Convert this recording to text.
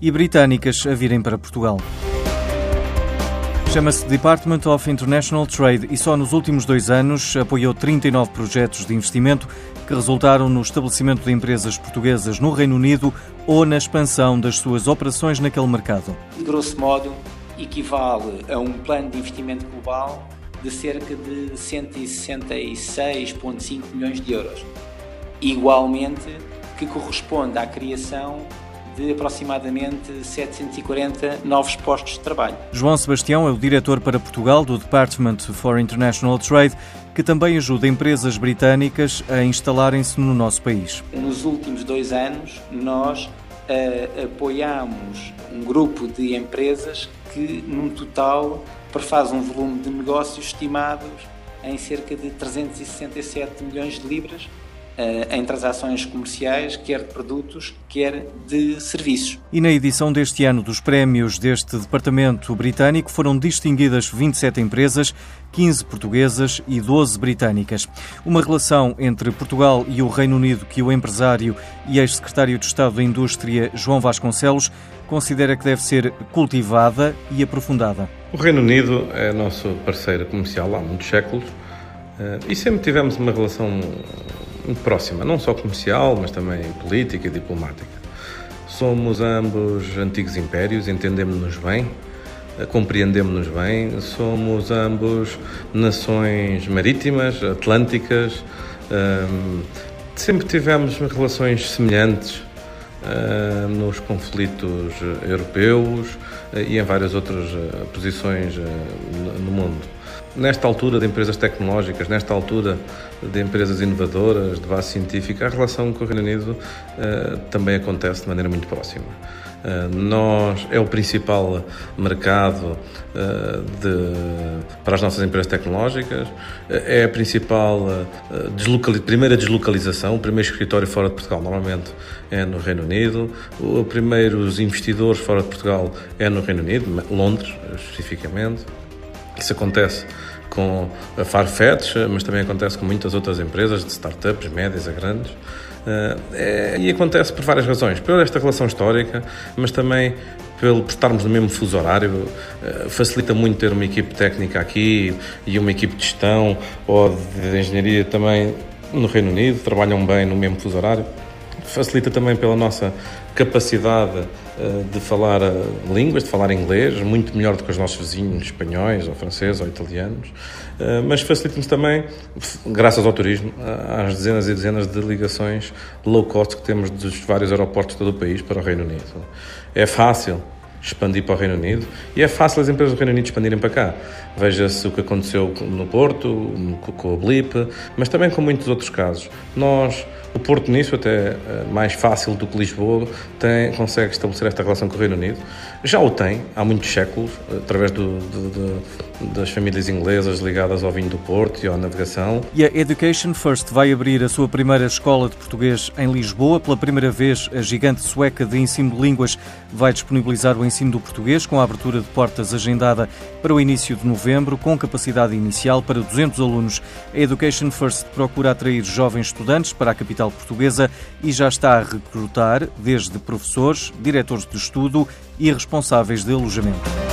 e britânicas a virem para Portugal. Chama-se Department of International Trade e só nos últimos dois anos apoiou 39 projetos de investimento que resultaram no estabelecimento de empresas portuguesas no Reino Unido ou na expansão das suas operações naquele mercado. De grosso modo, equivale a um plano de investimento global de cerca de 166,5 milhões de euros. Igualmente, que corresponde à criação de aproximadamente 740 novos postos de trabalho. João Sebastião é o diretor para Portugal do Department for International Trade, que também ajuda empresas britânicas a instalarem-se no nosso país. Nos últimos dois anos, nós uh, apoiamos um grupo de empresas que, num total, prefaz um volume de negócios estimados em cerca de 367 milhões de libras em transações comerciais, quer de produtos, quer de serviços. E na edição deste ano dos prémios deste departamento britânico foram distinguidas 27 empresas, 15 portuguesas e 12 britânicas. Uma relação entre Portugal e o Reino Unido que o empresário e ex-secretário de Estado da Indústria, João Vasconcelos, considera que deve ser cultivada e aprofundada. O Reino Unido é nosso parceiro comercial há muitos séculos eh, e sempre tivemos uma relação próxima, não só comercial, mas também política e diplomática. Somos ambos antigos impérios, entendemos-nos bem, eh, compreendemos-nos bem, somos ambos nações marítimas, atlânticas, ehm, sempre tivemos relações semelhantes eh, nos conflitos europeus eh, e em várias outras posições no mundo. Nesta altura de empresas tecnológicas, nesta altura de empresas inovadoras, de base científica, a relação com o Reino Unido uh, também acontece de maneira muito próxima. Uh, nós é o principal mercado uh, de, para as nossas empresas tecnológicas, é a principal deslocali primeira deslocalização, o primeiro escritório fora de Portugal normalmente é no Reino Unido, os primeiros investidores fora de Portugal é no Reino Unido, Londres especificamente. Isso acontece com a Farfetch, mas também acontece com muitas outras empresas, de startups, médias a grandes. É, e acontece por várias razões. Por esta relação histórica, mas também pelo por estarmos no mesmo fuso horário, eh, facilita muito ter uma equipe técnica aqui e uma equipe de gestão ou de engenharia também no Reino Unido, trabalham bem no mesmo fuso horário. Facilita também pela nossa capacidade eh, de falar eh, línguas, de falar inglês, muito melhor do que os nossos vizinhos espanhóis, ou franceses, ou italianos, eh, mas facilita-nos também, graças ao turismo, às dezenas e dezenas de ligações low cost que temos dos vários aeroportos de todo o país para o Reino Unido. É fácil expandir para o Reino Unido e é fácil as empresas do Reino Unido expandirem para cá. Veja-se o que aconteceu no Porto, com a Blip, mas também com muitos outros casos. Nós o Porto, nisso, até eh, mais fácil do que Lisboa, tem, consegue estabelecer esta relação com o Reino Unido. Já o tem há muitos séculos, através do, de, de, das famílias inglesas ligadas ao vinho do Porto e à navegação. E a Education First vai abrir a sua primeira escola de português em Lisboa. Pela primeira vez, a gigante sueca de ensino de línguas vai disponibilizar o ensino do português, com a abertura de portas agendada para o início de novembro, com capacidade inicial para 200 alunos. A Education First procura atrair jovens estudantes para a capital portuguesa e já está a recrutar desde professores, diretores de estudo e responsáveis de alojamento.